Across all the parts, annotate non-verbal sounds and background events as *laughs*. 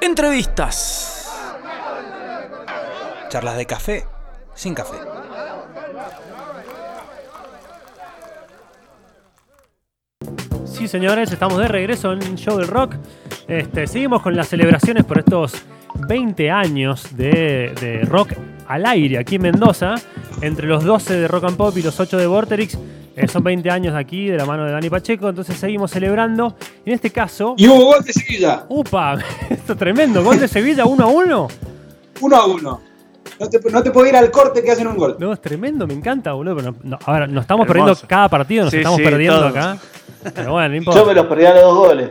Entrevistas. Charlas de café sin café. Sí, señores, estamos de regreso en Show del Rock. Este, seguimos con las celebraciones por estos 20 años de, de rock al aire aquí en Mendoza. Entre los 12 de Rock and Pop y los 8 de Vorterix. Eh, son 20 años aquí de la mano de Dani Pacheco. Entonces seguimos celebrando. En este caso. Y hubo gol de Sevilla. ¡Upa! *laughs* Esto es tremendo. Gol de Sevilla 1 a 1. 1 a 1. No te, no te puedo ir al corte que hacen un gol. No, es tremendo, me encanta, boludo. Pero no- no, ahora, nos estamos Hermoso. perdiendo cada partido, nos Sí, estamos sí, perdiendo todos. acá. Pero bueno, no importa. Yo me los perdí a los dos goles.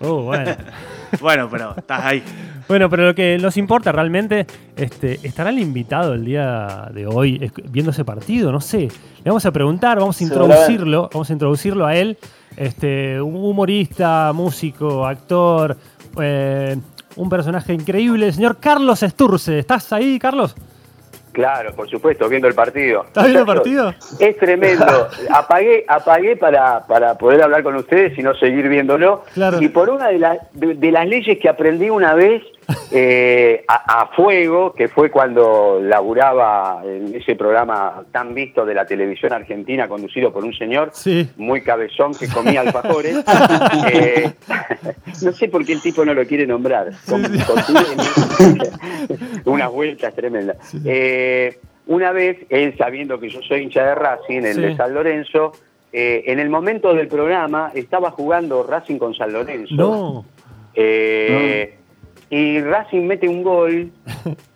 Uh, bueno. *laughs* Bueno, pero estás ahí. Bueno, pero lo que nos importa realmente, este, ¿estará el invitado el día de hoy viendo ese partido? No sé. Le vamos a preguntar, vamos a introducirlo, vamos a introducirlo a él. Este, un humorista, músico, actor, eh, un personaje increíble, el señor Carlos Esturce. ¿Estás ahí, Carlos? Claro, por supuesto, viendo el partido. ¿Estás viendo el partido? Es tremendo. *laughs* apagué apagué para, para poder hablar con ustedes y no seguir viéndolo. Claro. Y por una de, las de, de las leyes que aprendí una vez eh, a, a fuego, que fue cuando laburaba en ese programa tan visto de la televisión argentina, conducido por un señor Sí. muy cabezón que comía alfajores. *laughs* Eh, *laughs* no sé por qué el tipo no lo quiere nombrar. Con- con- *laughs* unas vueltas tremendas. Eh, una vez, él sabiendo que yo soy hincha de Racing, el de San Lorenzo, en el momento del programa estaba jugando Racing con San Lorenzo. No. Y Racing mete un gol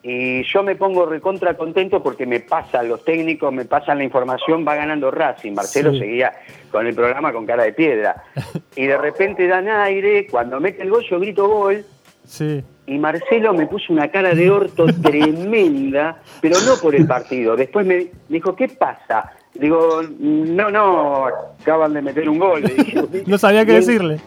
y yo me pongo recontra contento porque me pasan los técnicos, me pasan la información, va ganando Racing. Marcelo Sí. seguía con el programa con cara de piedra. Y de repente dan aire, cuando mete el gol yo grito gol Sí. y Marcelo me puso una cara de orto *laughs* tremenda, pero no por el partido. Después me dijo, ¿qué pasa? Digo, no, no, acaban de meter un gol. *laughs* No sabía qué decirle.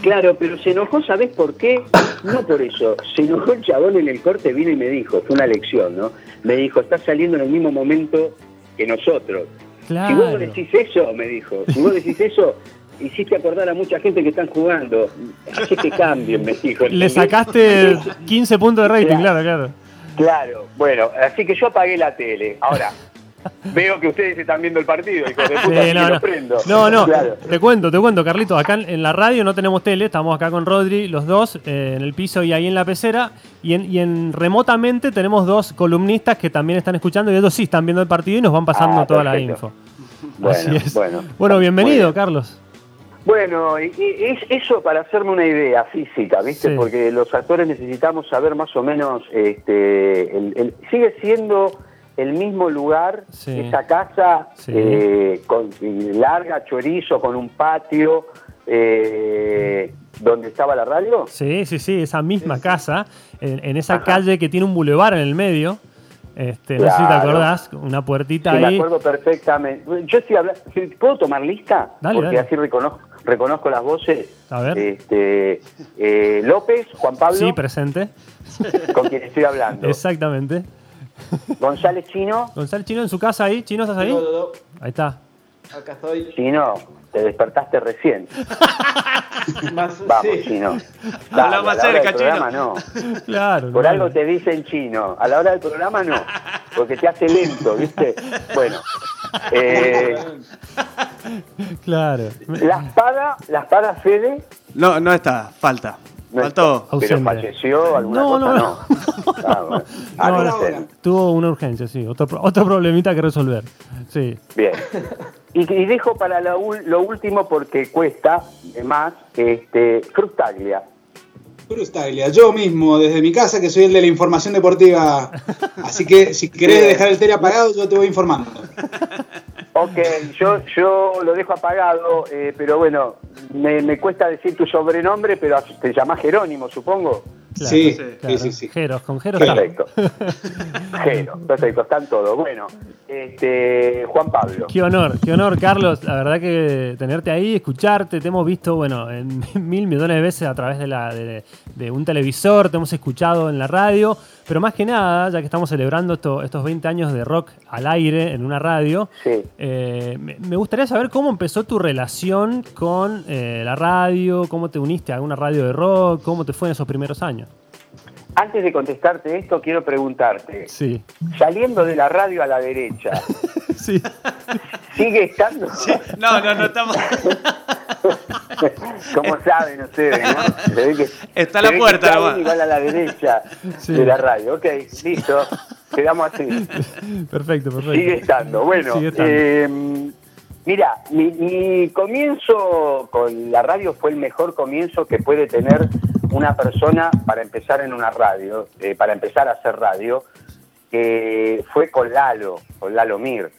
Claro, pero se enojó, ¿sabés por qué? No por eso. Se enojó el chabón en el corte, vino y me dijo, fue una lección, ¿no? Me dijo, estás saliendo en el mismo momento que nosotros. Si vos Claro. decís eso, me dijo, si vos decís eso, hiciste acordar a mucha gente que están jugando. Así que cambien, me dijo. Le sacaste 15 puntos de rating, claro, claro. Claro, bueno, así que yo apagué la tele. Ahora, *laughs* veo que ustedes están viendo el partido, hijo de puta, Sí, no, lo no. prendo. No, no, Claro. te cuento, te cuento, Carlito. Acá en, la radio no tenemos tele, estamos acá con Rodri, los dos, eh, en el piso y ahí en la pecera. Y en, y en remotamente tenemos dos columnistas que también están escuchando y ellos sí están viendo el partido y nos van pasando Ah, toda la info. Bueno, Así es. bueno. Bueno, bienvenido, bien. Carlos. Bueno, y- y es eso para hacerme una idea física, ¿viste? Sí. Porque los actores necesitamos saber más o menos, este, el- el- sigue siendo el mismo lugar, Sí. esa casa Sí. eh, con larga, chorizo, con un patio, eh, donde estaba la radio. Sí, sí, sí, esa misma casa, en, en esa calle que tiene un bulevar en el medio. Este, No sé si te acordás, una puertita Sí, me ahí. acuerdo perfectamente. Yo estoy hablando, ¿puedo tomar lista? Dale, Porque dale. así reconozco, reconozco las voces. A ver. Este, eh, López, Juan Pablo, Sí, presente. con quien estoy hablando. *laughs* Exactamente. González Chino, Gonzalo Chino en su casa ahí. ¿Chino estás ahí? No, no, no. Ahí está. Acá estoy. Chino, te despertaste recién. *laughs* Más, Vamos, sí. Chino. Habla a la más hora del programa no. *laughs* Claro. Por claro. algo te dicen chino. A la hora del programa no. Porque te hace lento, ¿viste? Bueno. *laughs* eh, Claro. la espada, la espada Fede, No, no está, falta. No Faltó. pero Ausente. falleció, alguna No, cosa no, no. no. Ah, bueno. *laughs* Ah. Tuvo una urgencia, sí. Otro, otro problemita que resolver. Sí. Bien. Y, y dejo para la ul- lo último porque cuesta más, este, Frustaglia. Frustaglia, yo mismo, desde mi casa, que soy el de la información deportiva. Así que si querés dejar el tele apagado, yo te voy informando. *laughs* Ok, yo, yo lo dejo apagado, eh, pero bueno, me, me cuesta decir tu sobrenombre, pero te llamás Jerónimo, supongo. Claro, Sí, claro. sí, sí. Jeros, con Jeros. Perfecto. *laughs* Gero, perfecto, están todos. Bueno, este, Juan Pablo. Qué honor, qué honor, Carlos. La verdad que tenerte ahí, escucharte, te hemos visto, bueno, en *laughs* mil millones de veces a través de, la, de, de un televisor, te hemos escuchado en la radio, pero más que nada, ya que estamos celebrando esto- estos 20 años de rock al aire en una radio, Sí. eh, me gustaría saber cómo empezó tu relación con eh, la radio, cómo te uniste a alguna radio de rock, cómo te fue en esos primeros años. Antes de contestarte esto, quiero preguntarte, Sí, saliendo de la radio a la derecha, *laughs* sí. ¿sigue estando? No, no, no estamos. *laughs* Como saben ustedes, ¿no? Se ve que- Está se la ve que puerta está bien y van a la derecha Sí. de la radio. Ok, listo. Quedamos así. Perfecto, perfecto. Sigue estando. Bueno, Sigue estando. eh, mira, mi, mi comienzo con la radio fue el mejor comienzo que puede tener una persona para empezar en una radio, eh, para empezar a hacer radio, que fue con Lalo, con Lalo Mir,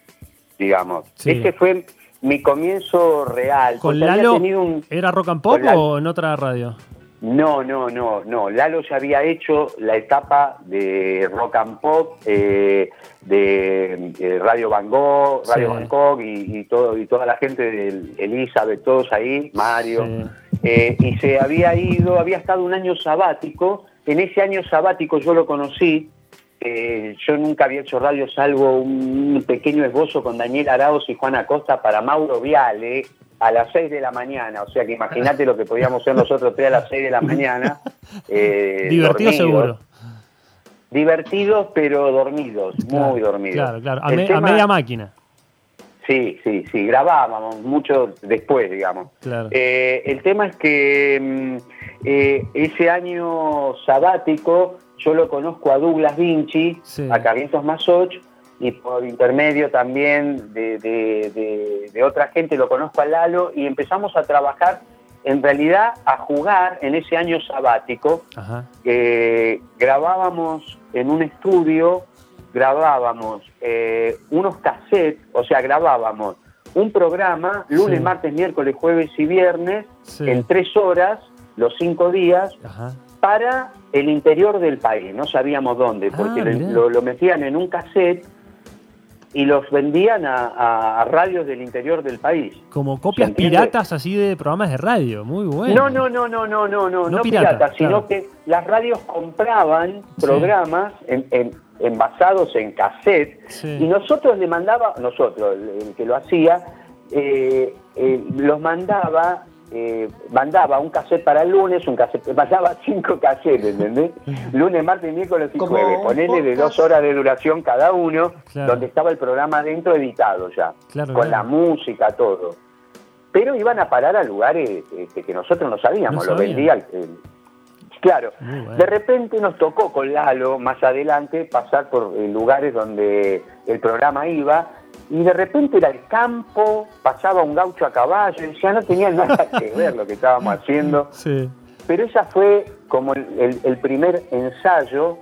digamos. Sí. Ese fue mi comienzo real. ¿Con Lalo un- era rock and pop o en otra radio? No, no, no, no. Lalo ya había hecho la etapa de rock and pop, eh, de eh, Radio Gogh, Radio Sí. Bangkok y, y todo y toda la gente de Elizabeth, todos ahí, Mario. Sí. Eh, y se había ido, había estado un año sabático. En ese año sabático yo lo conocí. eh, yo nunca había hecho radio salvo un pequeño esbozo con Daniel Arauz y Juan Acosta para Mauro Viale a las 6 de la mañana. O sea que imagínate lo que podíamos ser nosotros tres a las 6 de la mañana. *laughs* eh, Divertido dormidos. seguro. Divertidos pero dormidos, muy dormidos. Claro, claro. A, me- a media máquina. Sí, sí, sí, grabábamos mucho después, digamos. Claro. Eh, el tema es que mm, eh, ese año sabático yo lo conozco a Douglas Vinci, Sí. a Carlitos Masoch, y por intermedio también de, de- de- de otra gente lo conozco a Lalo, y empezamos a trabajar, en realidad a jugar en ese año sabático. Eh, grabábamos en un estudio, grabábamos eh, unos cassettes, o sea, grabábamos un programa lunes, Sí. martes, miércoles, jueves y viernes Sí. en tres horas, los cinco días, Ajá. para el interior del país. No sabíamos dónde, porque Ah, lo, lo metían en un cassette y los vendían a, a radios del interior del país. Como copias piratas así de programas de radio. Muy bueno. No, no, no, no, no, no, no, No no pirata, piratas, sino claro. que las radios compraban Sí. programas en, en- envasados en cassette Sí. y nosotros le mandaba, nosotros, el, el que lo hacía, eh, eh, los mandaba, eh, mandaba un cassette para el lunes, un cassette, mandaba *laughs* cinco cassettes, ¿entendés? Lunes, martes, miércoles y jueves, ponele de dos horas de duración cada uno, Claro. donde estaba el programa dentro editado ya, Claro, con claro. la música, todo pero iban a parar a lugares este, que nosotros no sabíamos, No lo vendía el- el- Claro, bueno. de repente nos tocó con Lalo más adelante pasar por eh, lugares donde el programa iba y de repente era el campo, pasaba un gaucho a caballo, y ya no tenía *laughs* nada que ver lo que estábamos haciendo, Sí. pero esa fue como el, el- el primer ensayo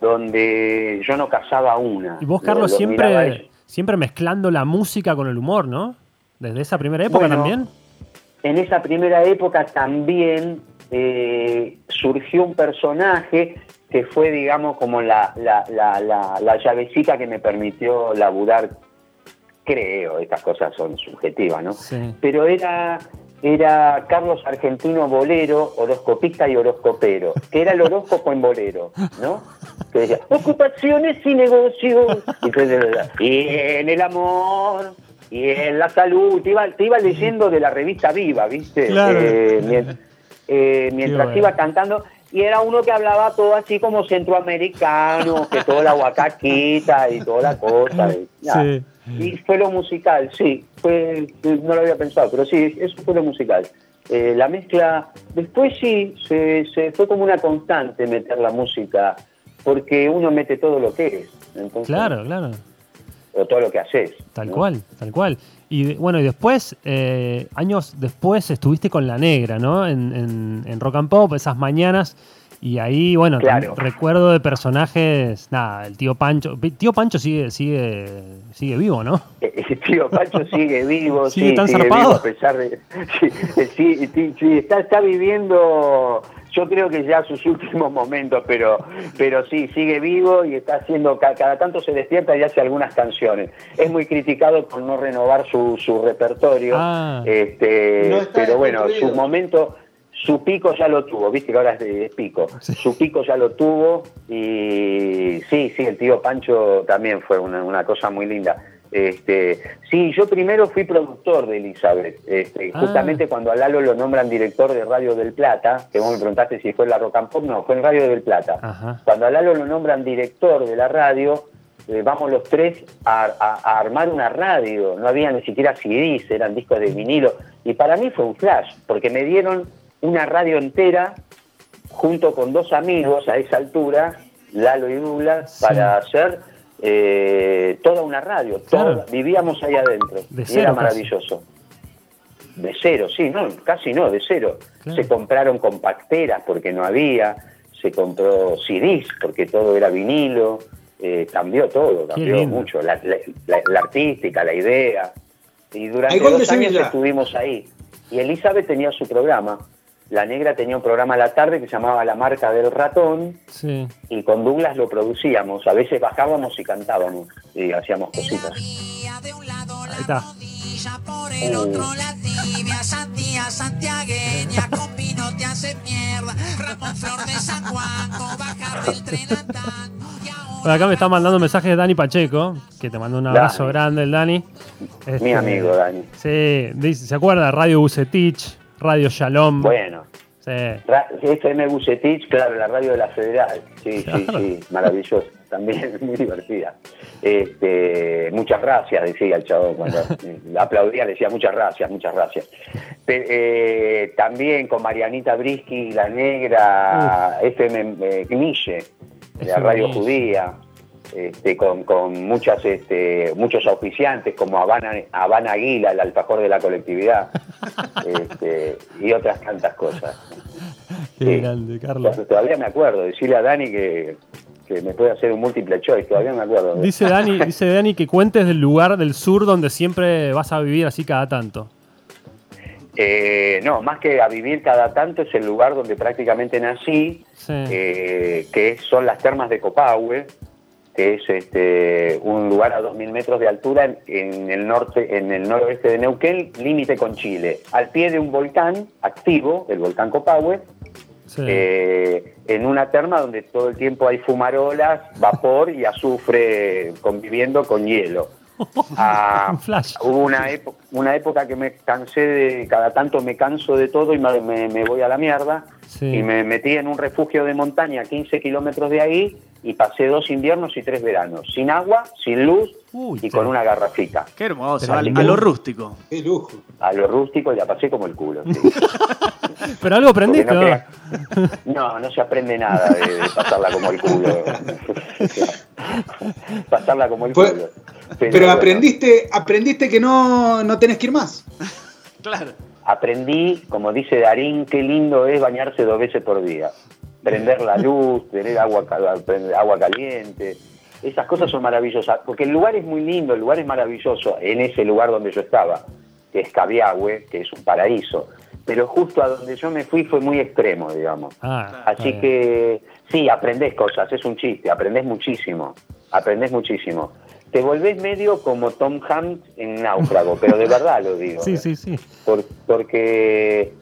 donde yo no cazaba una. Y vos, Lo- Carlos, siempre, siempre mezclando la música con el humor, ¿no? Desde esa primera época Bueno, también. en esa primera época también eh, surgió un personaje que fue, digamos, como la, la, la, la, la llavecita que me permitió laburar, creo, estas cosas son subjetivas, ¿no? Sí. Pero era, era Carlos Argentino Bolero, horoscopista y horoscopero, que era el horóscopo en bolero, ¿no? Que decía, ocupaciones y negocios, y, en el amor, y en la salud, te iba, te iba leyendo de la revista Viva, ¿viste? Claro. Eh, mien- eh, mientras bueno. iba cantando, y era uno que hablaba todo así como centroamericano, que toda la guacaquita y toda la cosa. y. *laughs* Sí. Y fue lo musical, sí, fue, no lo había pensado, pero sí, eso fue lo musical. Eh, la mezcla, después sí, se, se fue como una constante meter la música, porque uno mete todo lo que es, entonces, Claro, claro. o todo lo que haces. Tal ¿no? cual, tal cual. Y bueno, y después, eh, años después, estuviste con La Negra, ¿no? En, en- en Rock and Pop, esas mañanas. Y ahí, bueno, Claro. recuerdo de personajes, nada, el tío Pancho. Tío Pancho sigue, sigue, sigue vivo, ¿no? Eh, *laughs* eh, Tío Pacho sigue vivo, *laughs* ¿Sigue sí, tan sigue zarpado? vivo a pesar de... *laughs* Sí, eh, sí, sí, sí, está, está viviendo yo creo que ya sus últimos momentos, pero, pero sí, sigue vivo y está haciendo, ca- cada tanto se despierta y hace algunas canciones. Es muy criticado por no renovar su, su repertorio, Ah. este, No pero bueno, su momento, su pico ya lo tuvo, viste que ahora es, pico, *laughs* su pico ya lo tuvo y sí, sí, el tío Pancho también fue una, una cosa muy linda. Este, sí, yo primero fui productor de Elizabeth, este, Ah. justamente cuando a Lalo lo nombran director de Radio del Plata, que vos me preguntaste si fue en la Rock and Pop, no, fue en Radio del Plata. Ajá. Cuando a Lalo lo nombran director de la radio, eh, vamos los tres a, a- a armar una radio, no había ni siquiera CDs, eran discos de vinilo, y para mí fue un flash, porque me dieron una radio entera junto con dos amigos a esa altura, Lalo y Douglas, Sí. para hacer eh, toda una radio. Claro. Toda- vivíamos ahí adentro. De y era casi. maravilloso. De cero, sí, no, casi no, de cero. Claro. Se compraron compacteras porque no había, se compró CDs porque todo era vinilo, eh, cambió todo, cambió mucho, la, la- la- la artística, la idea. Y durante dos años estuvimos ahí. Y Elizabeth tenía su programa. La negra tenía un programa a la tarde que se llamaba La Marca del Ratón Sí. y con Douglas lo producíamos. A veces bajábamos y cantábamos y hacíamos cositas. Ahí está. Por el otro la tibia, sandía santiagueña, con vino te hace mierda. Ramón Flor de San Juan, o bajar del tren andando. Y ahora Por acá me está mandando mensajes de Dani Pacheco, que te mando un abrazo Dani. grande, el Dani. Este, Mi amigo Dani. Sí, dice, ¿se acuerda? Radio Bucetich, Radio Shalom. Bueno, Sí. FM Bucetich, claro, la radio de la Federal. Sí, sí, sí, maravilloso. También *laughs* muy divertida. Este, muchas gracias, decía el chavo cuando la *laughs* aplaudía, decía muchas gracias, muchas gracias. Eh, también con Marianita Brisky, la negra, FM eh, Gnille, la radio judía. Este, con, con muchas este, muchos auspiciantes como Habana, Habana Aguila, el alfajor de la colectividad, *laughs* este, y otras tantas cosas. Qué Sí. grande, Carlos. Tod- Todavía me acuerdo, decirle a Dani que, que me puede hacer un múltiple choice, todavía me acuerdo. Dice Dani, *laughs* dice Dani que cuentes del lugar del sur donde siempre vas a vivir así cada tanto. Eh, no, más que a vivir cada tanto es el lugar donde prácticamente nací, Sí. eh, que son las termas de Copahue, que es este, un lugar a 2.000 metros de altura en, en el norte, en el noroeste de Neuquén, límite con Chile, al pie de un volcán activo, el volcán Copahue, Sí. eh, en una terma donde todo el tiempo hay fumarolas, vapor y azufre conviviendo con hielo. Ah. *laughs* Hubo una, épo- una época que me cansé de, cada tanto me canso de todo y me, me- me voy a la mierda. Sí. Y me metí en un refugio de montaña a 15 kilómetros de ahí y pasé dos inviernos y tres veranos, sin agua, sin luz Uy, y con una garrafita. Qué hermoso, a, lo rústico. Qué lujo. A lo rústico y la pasé como el culo. sí. *laughs* Pero algo aprendiste, no, ¿no? crea- no, no se aprende nada de, de pasarla como el culo. *laughs* pasarla como el Fue- culo. Pero aprendiste, aprendiste que no, no tenés que ir más. *laughs* Claro. aprendí, como dice Darín, qué lindo es bañarse dos veces por día. Prender la luz, tener agua, agua caliente. Esas cosas son maravillosas. Porque el lugar es muy lindo, el lugar es maravilloso. En ese lugar donde yo estaba, que es Cabiahue, que es un paraíso. Pero justo a donde yo me fui fue muy extremo, digamos. Ah, Así que sí, aprendés cosas, es un chiste, aprendés muchísimo, aprendés muchísimo. Te volvés medio como Tom Hanks en Náufrago, pero de verdad lo digo. Sí, sí, sí. Por- porque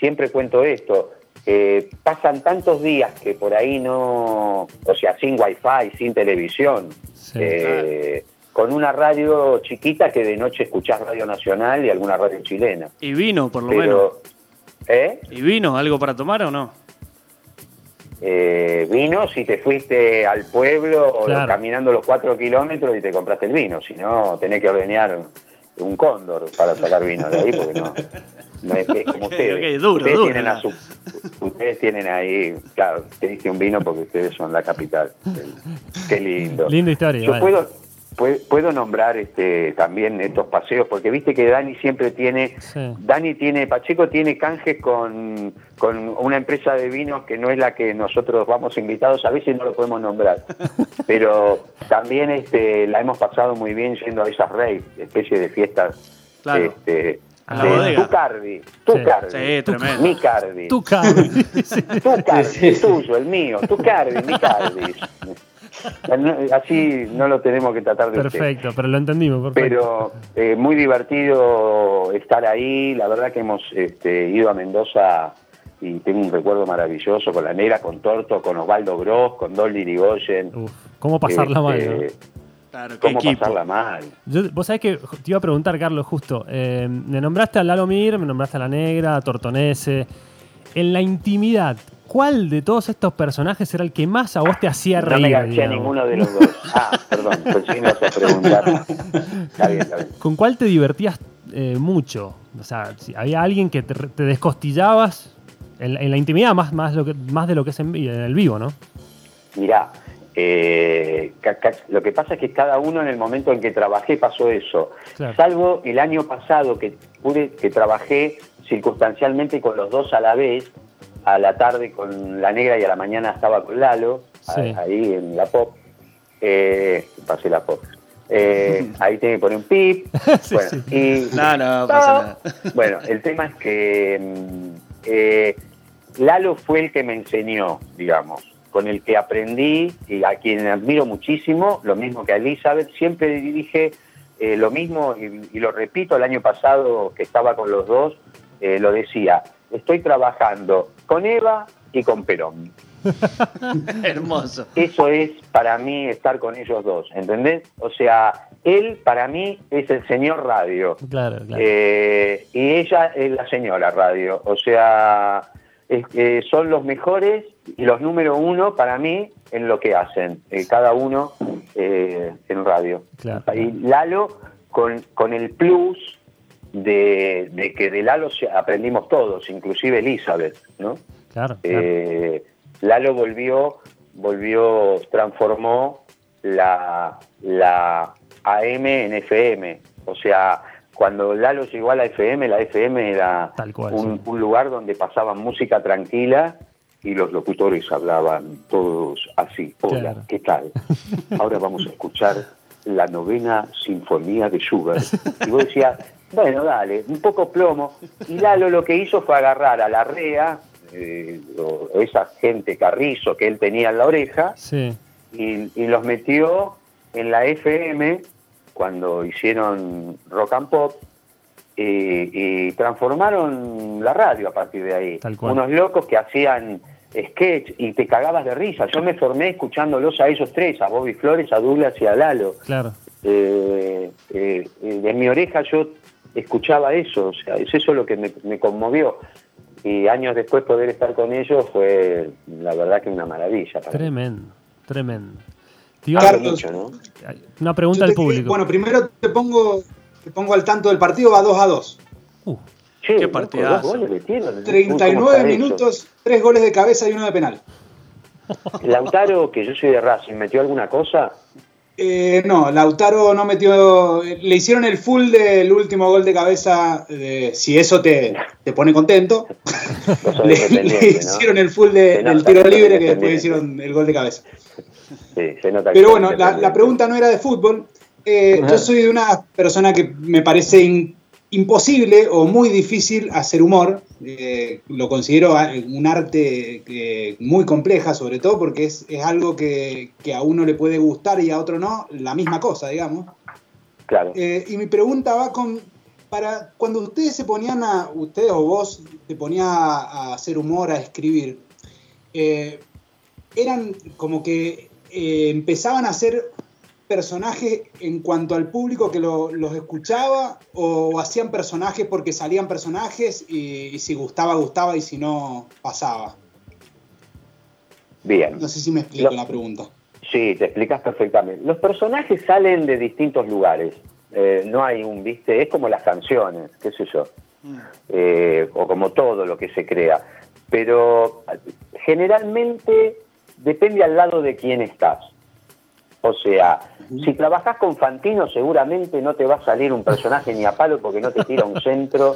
siempre cuento esto, eh, pasan tantos días que por ahí no, o sea, sin wifi, sin televisión, Sí. eh, con una radio chiquita que de noche escuchás Radio Nacional y alguna radio chilena. Y vino, por lo menos. ¿eh? ¿Y vino algo para tomar o no? Eh, vino si te fuiste al pueblo o caminando los cuatro kilómetros y te compraste el vino. Si no, tenés que ordeñar un cóndor para sacar vino de ahí, porque no. no es, es como *laughs* ustedes. duro, ustedes, duro, tienen a su- ustedes tienen ahí, claro, te dije un vino porque ustedes son la capital. Qué lindo. Linda historia. Yo vale. puedo, puedo, puedo nombrar este, también estos paseos, porque viste que Dani siempre tiene, Sí. Dani tiene, Pacheco tiene canjes con, con una empresa de vinos que no es la que nosotros vamos invitados, a veces no lo podemos nombrar, *laughs* pero también este, la hemos pasado muy bien yendo a esas raves, especie de fiestas Claro. este, A la de bodega. tu Cardi, tu Sí. Cardi, Sí, tremendo. mi Cardi, Tu Cardi. *laughs* Sí. tu Cardi, el tuyo, el mío, tu Cardi, mi Cardi. *laughs* *laughs* No, Así no lo tenemos que tratar de usted. Perfecto, pero lo entendimos, perfecto. Pero eh, muy divertido estar ahí. La verdad que hemos este, ido a Mendoza y tengo un recuerdo maravilloso con la negra, con Torto, con Osvaldo Gross, con Dolly Irigoyen. Uf, ¿Cómo pasarla mal? Este, no? Claro, qué ¿Cómo equipo. pasarla mal? Yo- vos sabés que te iba a preguntar, Carlos, justo. eh, me nombraste a Lalo Mir, me nombraste a La Negra, a Tortonese. En la intimidad, ¿cuál de todos estos personajes era el que más a vos te hacía No reír? me a digamos? ninguno de los dos. *laughs* Ah, perdón, pensé que me ibas a preguntar. Está bien, está bien. ¿Con cuál te divertías eh, mucho? O sea, si había alguien que te, te descostillabas en, la- en la intimidad, más, más, lo que, más de lo que es en, en el vivo, ¿no? Mirá, eh, lo que pasa es que cada uno en el momento en que trabajé pasó eso. Claro. Salvo el año pasado que pude, que trabajé circunstancialmente con los dos a la vez, a la tarde con la negra y a la mañana estaba con Lalo, Sí. ahí en la pop. Eh, pasé la pop. Eh, *laughs* ahí tiene que poner un pip. *laughs* Sí, bueno, sí. y No, no, pasa nada. *laughs* bueno, el tema es que mm, eh, Lalo fue el que me enseñó, digamos, con el que aprendí y a quien admiro muchísimo, lo mismo que a Elizabeth, siempre dije eh, lo mismo y, y lo repito, el año pasado que estaba con los dos, eh, lo decía, estoy trabajando con Eva y con Perón. *laughs* Hermoso. Eso es para mí estar con ellos dos, ¿entendés? O sea, él para mí es el señor radio. Claro, claro. Eh, y ella es la señora radio. O sea, es- eh, son los mejores y los número uno para mí en lo que hacen, eh, cada uno eh, en radio. Claro. Y Lalo con, con el plus de, de que de Lalo se- aprendimos todos, inclusive Elizabeth, ¿no? claro, claro. Eh, Lalo volvió, volvió, transformó la, la AM en FM. O sea, cuando Lalo llegó a la FM, la FM era cual, un, sí. un lugar donde pasaban música tranquila y los locutores hablaban todos así. Hola, Claro. ¿qué tal? Ahora vamos a escuchar la novena sinfonía de Schubert. Y vos decías, bueno, dale, un poco plomo. Y Lalo lo que hizo fue agarrar a la REA, eh, o esa gente carrizo que él tenía en la oreja, Sí, y, y los metió en la FM cuando hicieron rock and pop y, y transformaron la radio a partir de ahí. Tal cual. Unos locos que hacían sketch y te cagabas de risa. Yo me formé escuchándolos a ellos tres, a Bobby Flores, a Douglas y a Lalo. claro. Eh, eh, eh, de mi oreja yo escuchaba eso, o sea, es eso lo que me, me conmovió. Y años después poder estar con ellos fue, la verdad, que una maravilla. para mí. Tremendo, tremendo. Una pregunta al público. Bueno, primero te pongo, te pongo al tanto del partido, va 2 a 2. Uh, Che, Qué partidazo. dos goles metieron. ¿Cómo 39 está eso? minutos, 3 goles de cabeza y uno de penal. Lautaro, que yo soy de Racing, ¿metió alguna cosa? Eh, no, Lautaro no metió. Le hicieron el full del último gol de cabeza. de- si eso te, te pone contento. Sos *laughs* le, hicieron el full de- del tiro libre que después hicieron el gol de cabeza. Sí, se nota Pero bueno, la, pregunta no era de fútbol. Eh, yo soy de una persona que me parece in- imposible o muy difícil hacer humor. Eh, lo considero a- un arte eh, muy compleja, sobre todo porque es, es algo que, que a uno le puede gustar y a otro no, la misma cosa, digamos. Claro. Eh, y mi pregunta va con, para cuando ustedes se ponían a, ustedes o vos te ponías a, a hacer humor, a escribir, eran como que empezaban a ser personajes en cuanto al público que lo- los escuchaba o hacían personajes porque salían personajes y, y si gustaba, gustaba y si no, pasaba. Bien. No sé si me explico la pregunta. Sí, te explicas perfectamente. Los personajes salen de distintos lugares. Eh, no hay un, viste, es como las canciones, qué sé yo. Eh, o como todo lo que se crea. Pero generalmente depende al lado de quién estás. O sea, si trabajas con Fantino seguramente no te va a salir un personaje ni a palo porque no te tira un centro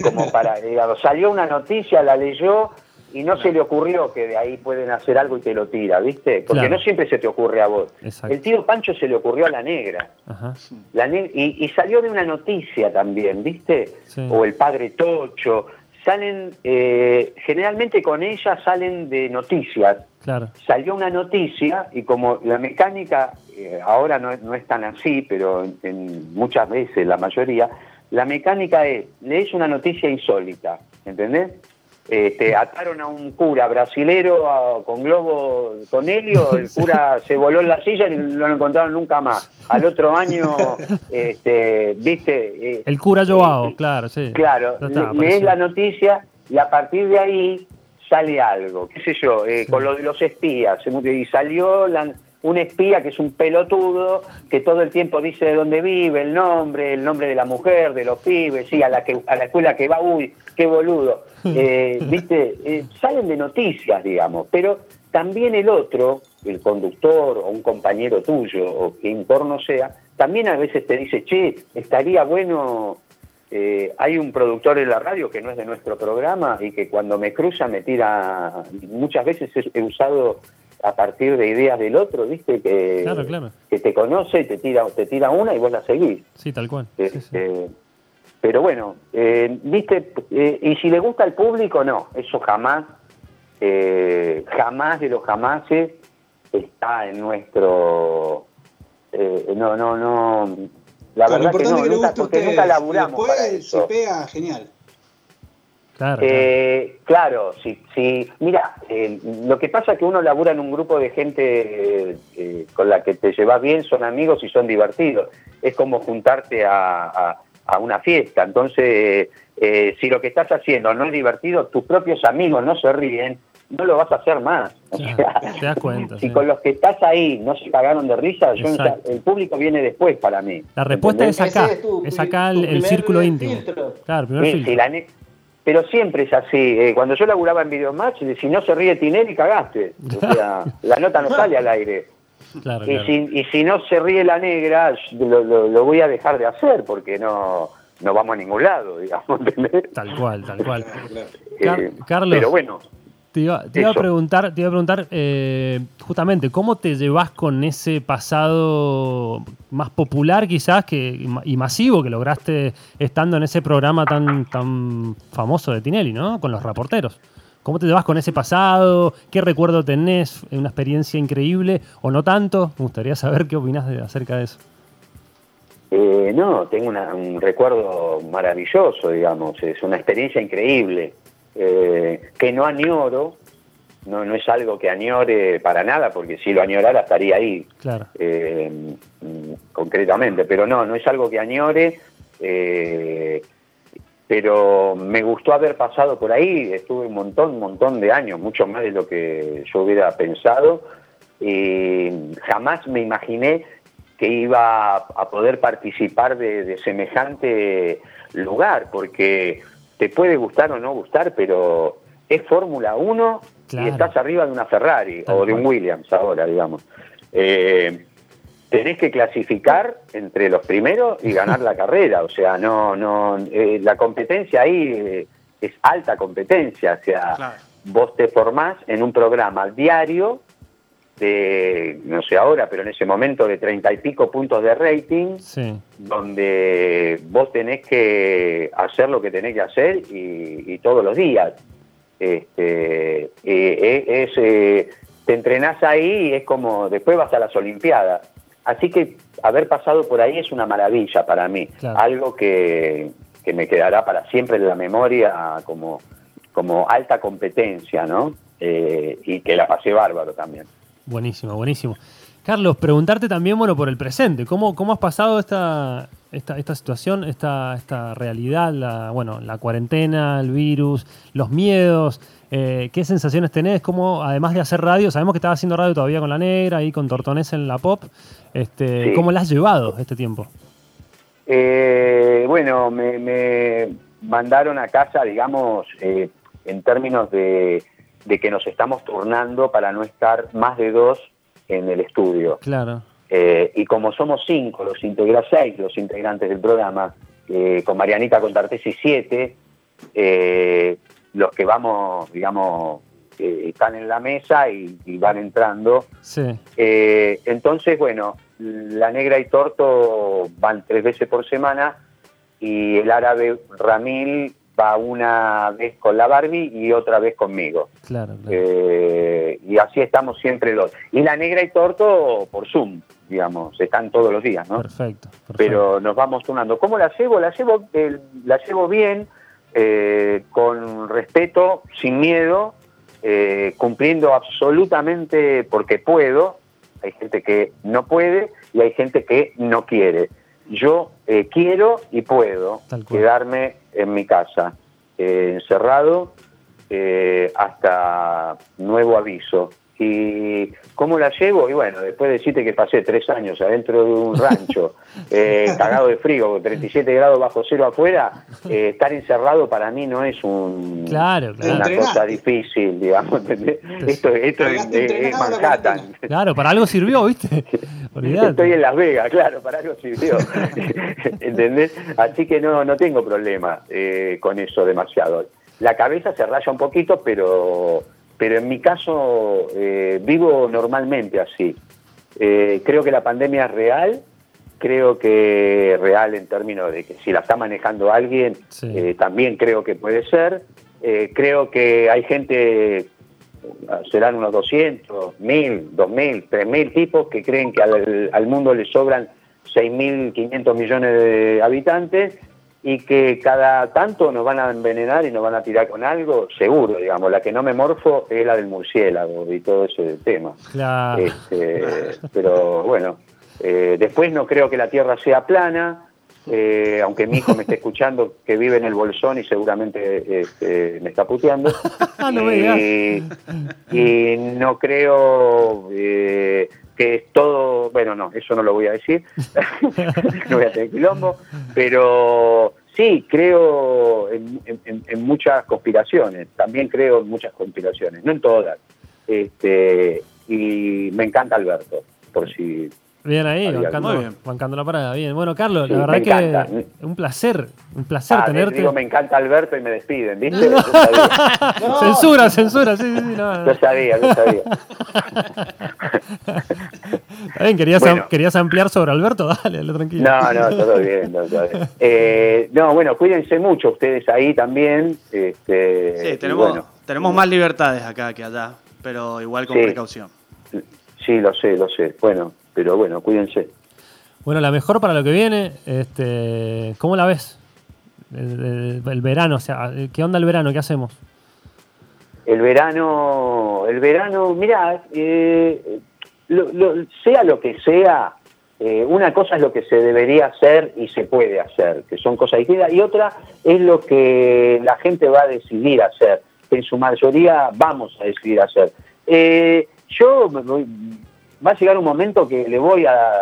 como para... digamos, salió una noticia, la leyó y no se le ocurrió que de ahí pueden hacer algo y te lo tira, ¿viste? Porque Claro. no siempre se te ocurre a vos. Exacto. El tío Pancho se le ocurrió a la negra. Ajá. La ne- y, y salió de una noticia también, ¿viste? Sí. O el padre Tocho. Salen, eh, generalmente con ella salen de noticias. Claro. Salió una noticia y como la mecánica eh, ahora no, es- no es tan así, pero en, en muchas veces, la mayoría, la mecánica es, lees una noticia insólita, ¿entendés? Este, ataron a un cura brasilero a- con globo, con helio, el *laughs* cura se voló en la silla y no lo encontraron nunca más. Al otro año, *laughs* este, viste, Eh, El cura Joao, claro, sí. Claro, está, lees la noticia y a partir de ahí sale algo, qué sé yo, eh, con lo de los espías. Y salió la- un espía que es un pelotudo, que todo el tiempo dice de dónde vive, el nombre, el nombre de la mujer, de los pibes, sí, a la, que, a la escuela que va, uy, qué boludo. Eh, Viste, Eh, salen de noticias, digamos, pero también el otro, el conductor o un compañero tuyo, o quien porno sea, también a veces te dice, che, estaría bueno eh, hay un productor en la radio que no es de nuestro programa y que cuando me cruza me tira, muchas veces he, usado a partir de ideas del otro, ¿viste? Que, Claro, claro. que te conoce y te tira, te tira una y vos la seguís. Sí, tal cual. Sí, sí. Este, Pero bueno, eh, ¿viste? Eh, y si le gusta al público, no, eso jamás, eh, jamás de los jamases está en nuestro... eh, no, no, no... La lo verdad que importante no, es que le nunca, guste porque ustedes. nunca laburamos para después eso. se pega genial. Claro, Eh, claro, sí, sí. Mira, eh, lo que pasa es que uno labura en un grupo de gente eh, eh, con la que te llevas bien, son amigos y son divertidos. Es como juntarte a, a- a una fiesta. Entonces, eh, si lo que estás haciendo no es divertido, tus propios amigos no se ríen, no lo vas a hacer más. O Claro, sea, te das cuenta, *laughs* Si sí. con los que estás ahí no se cagaron de risa, yo el público viene después para mí. La respuesta es acá. Es tu Es pri- acá tu el, círculo íntimo. filtro. Claro, primer Sí, filtro. la Pero siempre es así. eh, cuando yo laburaba en Videomatch, si no se ríe Tinelli, cagaste. O sea, la nota no sale al aire. Claro, Y claro. si, y si no se ríe la negra, lo, lo- lo voy a dejar de hacer porque no, no vamos a ningún lado, digamos. *laughs* ¿entendés? Tal cual, tal cual. Car- Eh, Carlos. Pero bueno, Te iba, te iba a preguntar, te iba a preguntar eh, justamente, ¿cómo te llevas con ese pasado más popular quizás que, y ma- y masivo que lograste estando en ese programa tan, tan famoso de Tinelli, ¿no? Con los reporteros. ¿Cómo te llevas con ese pasado? ¿Qué recuerdo tenés? ¿Una experiencia increíble o no tanto? Me gustaría saber qué opinás de- acerca de eso. eh, no, tengo una- un recuerdo maravilloso, digamos. Es una experiencia increíble. Eh, que no añoro, no, no es algo que añore para nada, porque si lo añorara estaría ahí. Claro. eh, concretamente, pero no, no es algo que añore, eh, pero me gustó haber pasado por ahí, estuve un montón, un montón de años, mucho más de lo que yo hubiera pensado, y jamás me imaginé que iba a poder participar de, de semejante lugar, porque te puede gustar o no gustar, pero es Fórmula 1 Claro. y estás arriba de una Ferrari Tal o de un. Williams ahora, digamos. Eh, tenés que clasificar entre los primeros y *laughs* ganar la carrera, o sea, no, no, eh, la competencia ahí eh, es alta competencia, o sea, Claro. vos te formás en un programa diario de, no sé ahora, pero en ese momento de treinta y pico puntos de rating, Sí. donde vos tenés que hacer lo que tenés que hacer y, y todos los días. Este, eh, es, eh, te entrenás ahí y es como después vas a las Olimpiadas. Así que haber pasado por ahí es una maravilla para mí, Claro. algo que, que me quedará para siempre en la memoria como, como alta competencia, ¿no? Eh, y que la pasé bárbaro también. Buenísimo, buenísimo. Carlos, preguntarte también, bueno, por el presente. ¿Cómo, cómo has pasado esta, esta, esta situación, esta, esta realidad, la, bueno, la cuarentena, el virus, los miedos? eh, ¿Qué sensaciones tenés? ¿Cómo, además de hacer radio, sabemos que estabas haciendo radio todavía con La Negra y con Tortonés en la pop, este, Sí. ¿cómo la has llevado este tiempo? Eh, bueno, me, me mandaron a casa, digamos, eh, en términos de, de que nos estamos turnando para no estar más de dos en el estudio. Claro, Eh, y como somos cinco, los integra seis los integrantes del programa, eh, con Marianita Contartesi siete, eh, los que vamos, digamos, están en la mesa y, y van entrando. Sí. Entonces, bueno, la negra y torto van tres veces por semana y el árabe Ramil va una vez con la Barbie y otra vez conmigo. Claro, claro. Eh, y así estamos siempre los. Y la negra y torto por Zoom, digamos, están todos los días, ¿no? Perfecto, perfecto. Pero nos vamos turnando. ¿Cómo la llevo? La llevo, eh, la llevo bien, eh, con respeto, sin miedo, eh, cumpliendo absolutamente porque puedo. Hay gente que no puede y hay gente que no quiere. Yo eh, quiero y puedo quedarme en mi casa, eh, encerrado, eh, hasta nuevo aviso. ¿Y cómo la llevo? Y bueno, después de decirte que pasé tres años adentro de un rancho, *laughs* eh, cagado de frío, con 37 grados bajo cero afuera, *laughs* eh, estar encerrado para mí no es un, Claro, claro. una Entrenaste. cosa difícil, digamos. Esto, esto es, Manhattan. Claro, para algo sirvió, ¿viste? *laughs* Olvidate. Estoy en Las Vegas, claro, para algo sirvió. ¿Entendés? Así que no, no tengo problema eh, con eso demasiado. La cabeza se raya un poquito, pero, pero en mi caso eh, vivo normalmente así. Eh, creo que la pandemia es real, creo que real en términos de que si la está manejando alguien, Sí. eh, también creo que puede ser. Eh, creo que hay gente serán unos 200, 1000, 2000, 3000 tipos que creen que al, al mundo le sobran 6.500 millones de habitantes y que cada tanto nos van a envenenar y nos van a tirar con algo, seguro, digamos. La que no me morfo es la del murciélago y todo ese tema. Claro. Este, pero bueno, eh, después no creo que la Tierra sea plana, eh, aunque mi hijo me esté escuchando que vive en el Bolsón y seguramente este, me está puteando. *laughs* No y, y no creo eh, que es todo, bueno, no, eso no lo voy a decir, *laughs* no voy a tener quilombo, pero sí, creo en, en- en muchas conspiraciones, también creo en muchas conspiraciones, no en todas. Este, y me encanta Alberto, por si Bien ahí, bancando, Muy bien. bancando la parada. Bien. Bueno, Carlos, Sí, la verdad encanta. que un placer, un placer Ah, tenerte. digo, me encanta Alberto y me despiden, ¿viste? *laughs* Censura, censura, sí, sí, sí, no, sabía, yo sabía. *laughs* Está bien, querías, Bueno. am- querías ampliar sobre Alberto, dale, dale tranquilo. No, no, todo bien. No, todo bien. Eh, no, bueno, cuídense mucho ustedes ahí también. Este, Sí, tenemos, bueno, tenemos más libertades acá que allá, pero igual con Sí. precaución. sí, lo sé, lo sé. Bueno, pero bueno, cuídense. Bueno, la mejor para lo que viene, este, ¿cómo la ves? El, el- el verano, o sea, ¿qué onda el verano? ¿Qué hacemos? El verano, el verano, mira, eh, lo- lo- sea lo que sea, eh, una cosa es lo que se debería hacer y se puede hacer, que son cosas distintas, y otra es lo que la gente va a decidir hacer, que en su mayoría vamos a decidir hacer. Eh, yo me voy- va a llegar un momento que le voy a,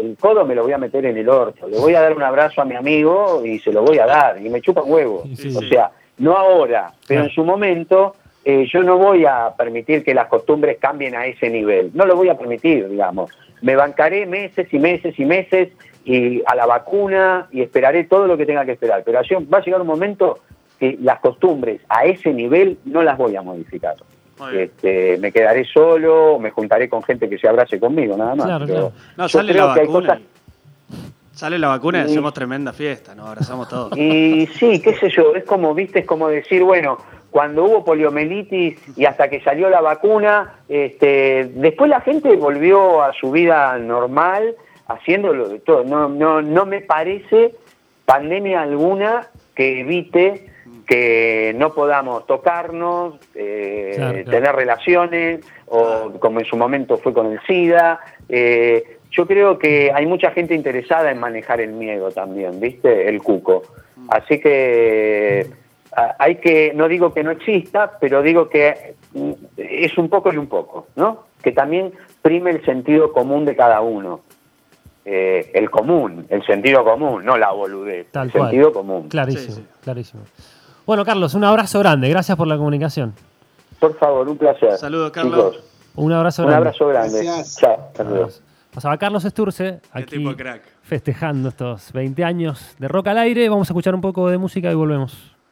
el codo me lo voy a meter en el orto, le voy a dar un abrazo a mi amigo y se lo voy a dar, y me chupa huevo. Sí, sí. O sea, no ahora, pero Claro. en su momento eh, yo no voy a permitir que las costumbres cambien a ese nivel. No lo voy a permitir, digamos. Me bancaré meses y meses y meses y a la vacuna y esperaré todo lo que tenga que esperar. Pero va a llegar un momento que las costumbres a ese nivel no las voy a modificar. Este, me quedaré solo, me juntaré con gente que se abrace conmigo, nada más. Claro, claro. No, sale la vacuna. Sale la vacuna y hacemos tremenda fiesta, nos abrazamos todos. *laughs* Y sí, qué sé yo, es como, viste, es como decir, bueno, cuando hubo poliomielitis y hasta que salió la vacuna, este, después la gente volvió a su vida normal, haciéndolo de todo. No, no, no me parece pandemia alguna que evite que no podamos tocarnos, eh, Claro, claro. tener relaciones, o como en su momento fue con el SIDA. Eh, yo creo que hay mucha gente interesada en manejar el miedo también, ¿viste? El cuco. Así que hay que, no digo que no exista, pero digo que mm, es un poco y un poco, ¿no? Que también prime el sentido común de cada uno. Eh, el común, el sentido común, no la boludez. Tal el cual. sentido común. Clarísimo, Sí, sí. clarísimo. Bueno, Carlos, un abrazo grande. Gracias por la comunicación. Por favor, un placer. Saludos, Carlos. Chicos, Un abrazo un grande. abrazo grande. Gracias. Chao. saludos. Pasaba Carlos Esturce aquí tipo crack. festejando estos 20 años de rock al aire. Vamos a escuchar un poco de música y volvemos.